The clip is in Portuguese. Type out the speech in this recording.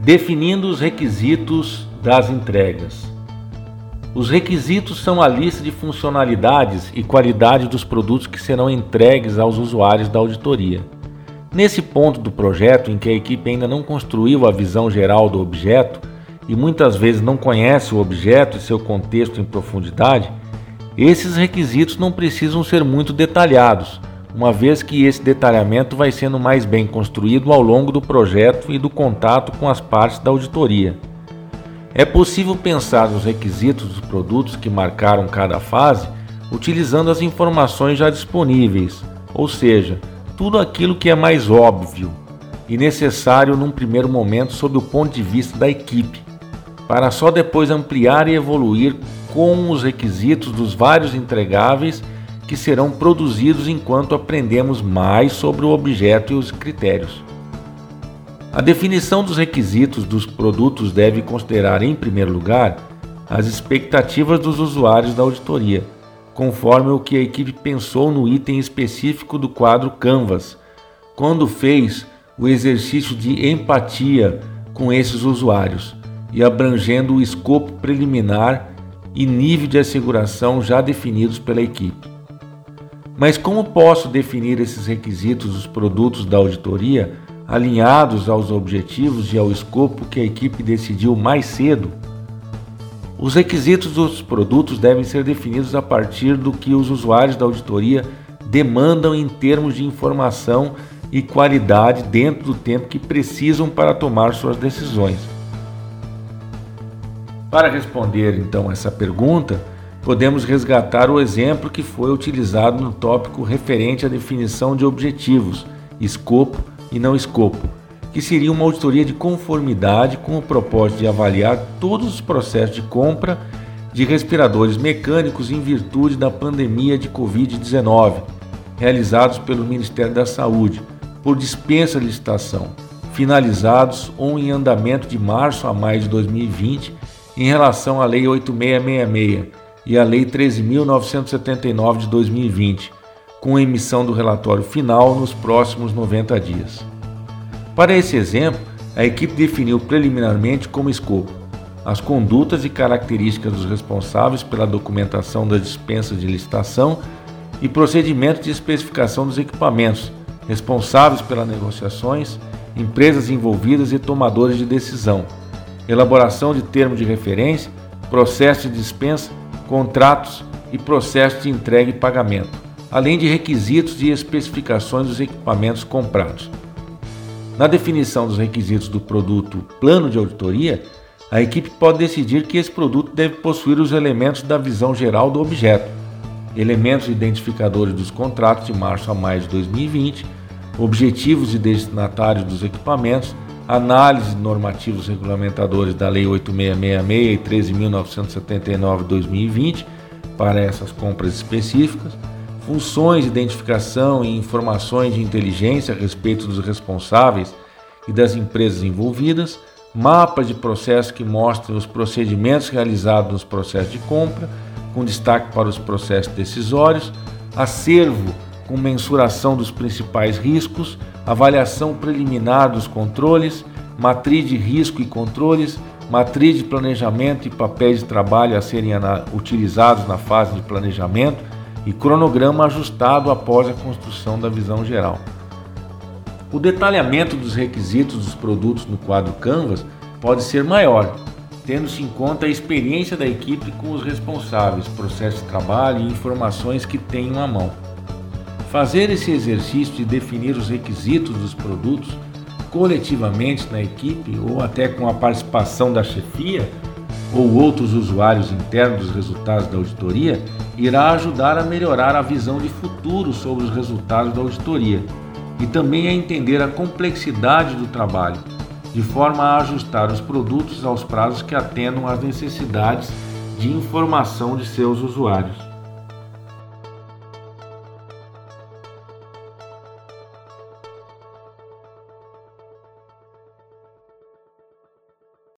Definindo os requisitos das entregas. Os requisitos são a lista de funcionalidades e qualidade dos produtos que serão entregues aos usuários da auditoria. Nesse ponto do projeto em que a equipe ainda não construiu a visão geral do objeto e muitas vezes não conhece o objeto e seu contexto em profundidade, esses requisitos não precisam ser muito detalhados, uma vez que esse detalhamento vai sendo mais bem construído ao longo do projeto e do contato com as partes da auditoria. É possível pensar nos requisitos dos produtos que marcaram cada fase utilizando as informações já disponíveis, ou seja, tudo aquilo que é mais óbvio e necessário num primeiro momento sob o ponto de vista da equipe, para só depois ampliar e evoluir com os requisitos dos vários entregáveis que serão produzidos enquanto aprendemos mais sobre o objeto e os critérios. A definição dos requisitos dos produtos deve considerar, em primeiro lugar, as expectativas dos usuários da auditoria, conforme o que a equipe pensou no item específico do quadro Canvas, quando fez o exercício de empatia com esses usuários e abrangendo o escopo preliminar e nível de asseguração já definidos pela equipe. Mas como posso definir esses requisitos dos produtos da auditoria alinhados aos objetivos e ao escopo que a equipe decidiu mais cedo? Os requisitos dos produtos devem ser definidos a partir do que os usuários da auditoria demandam em termos de informação e qualidade dentro do tempo que precisam para tomar suas decisões. Para responder então essa pergunta, podemos resgatar o exemplo que foi utilizado no tópico referente à definição de objetivos, escopo e não escopo, que seria uma auditoria de conformidade com o propósito de avaliar todos os processos de compra de respiradores mecânicos em virtude da pandemia de Covid-19, realizados pelo Ministério da Saúde, por dispensa de licitação, finalizados ou em andamento de março a maio de 2020 em relação à Lei 8666 e a Lei 13.979 de 2020, com a emissão do relatório final nos próximos 90 dias. Para esse exemplo, a equipe definiu preliminarmente como escopo as condutas e características dos responsáveis pela documentação das dispensas de licitação e procedimentos de especificação dos equipamentos, responsáveis pelas negociações, empresas envolvidas e tomadores de decisão, elaboração de termo de referência, processo de dispensa contratos e processo de entrega e pagamento, além de requisitos e especificações dos equipamentos comprados. Na definição dos requisitos do produto plano de auditoria, a equipe pode decidir que esse produto deve possuir os elementos da visão geral do objeto, elementos identificadores dos contratos de março a maio de 2020, objetivos e destinatários dos equipamentos, análise de normativos regulamentadores da Lei 8666 e 13.979-2020 para essas compras específicas, funções de identificação e informações de inteligência a respeito dos responsáveis e das empresas envolvidas, mapas de processo que mostrem os procedimentos realizados nos processos de compra, com destaque para os processos decisórios, acervo com mensuração dos principais riscos, avaliação preliminar dos controles, matriz de risco e controles, matriz de planejamento e papéis de trabalho a serem utilizados na fase de planejamento e cronograma ajustado após a construção da visão geral. O detalhamento dos requisitos dos produtos no quadro Canvas pode ser maior, tendo-se em conta a experiência da equipe com os responsáveis, processo de trabalho e informações que tenham à mão. Fazer esse exercício de definir os requisitos dos produtos coletivamente na equipe ou até com a participação da chefia ou outros usuários internos dos resultados da auditoria irá ajudar a melhorar a visão de futuro sobre os resultados da auditoria e também a entender a complexidade do trabalho, de forma a ajustar os produtos aos prazos que atendam às necessidades de informação de seus usuários.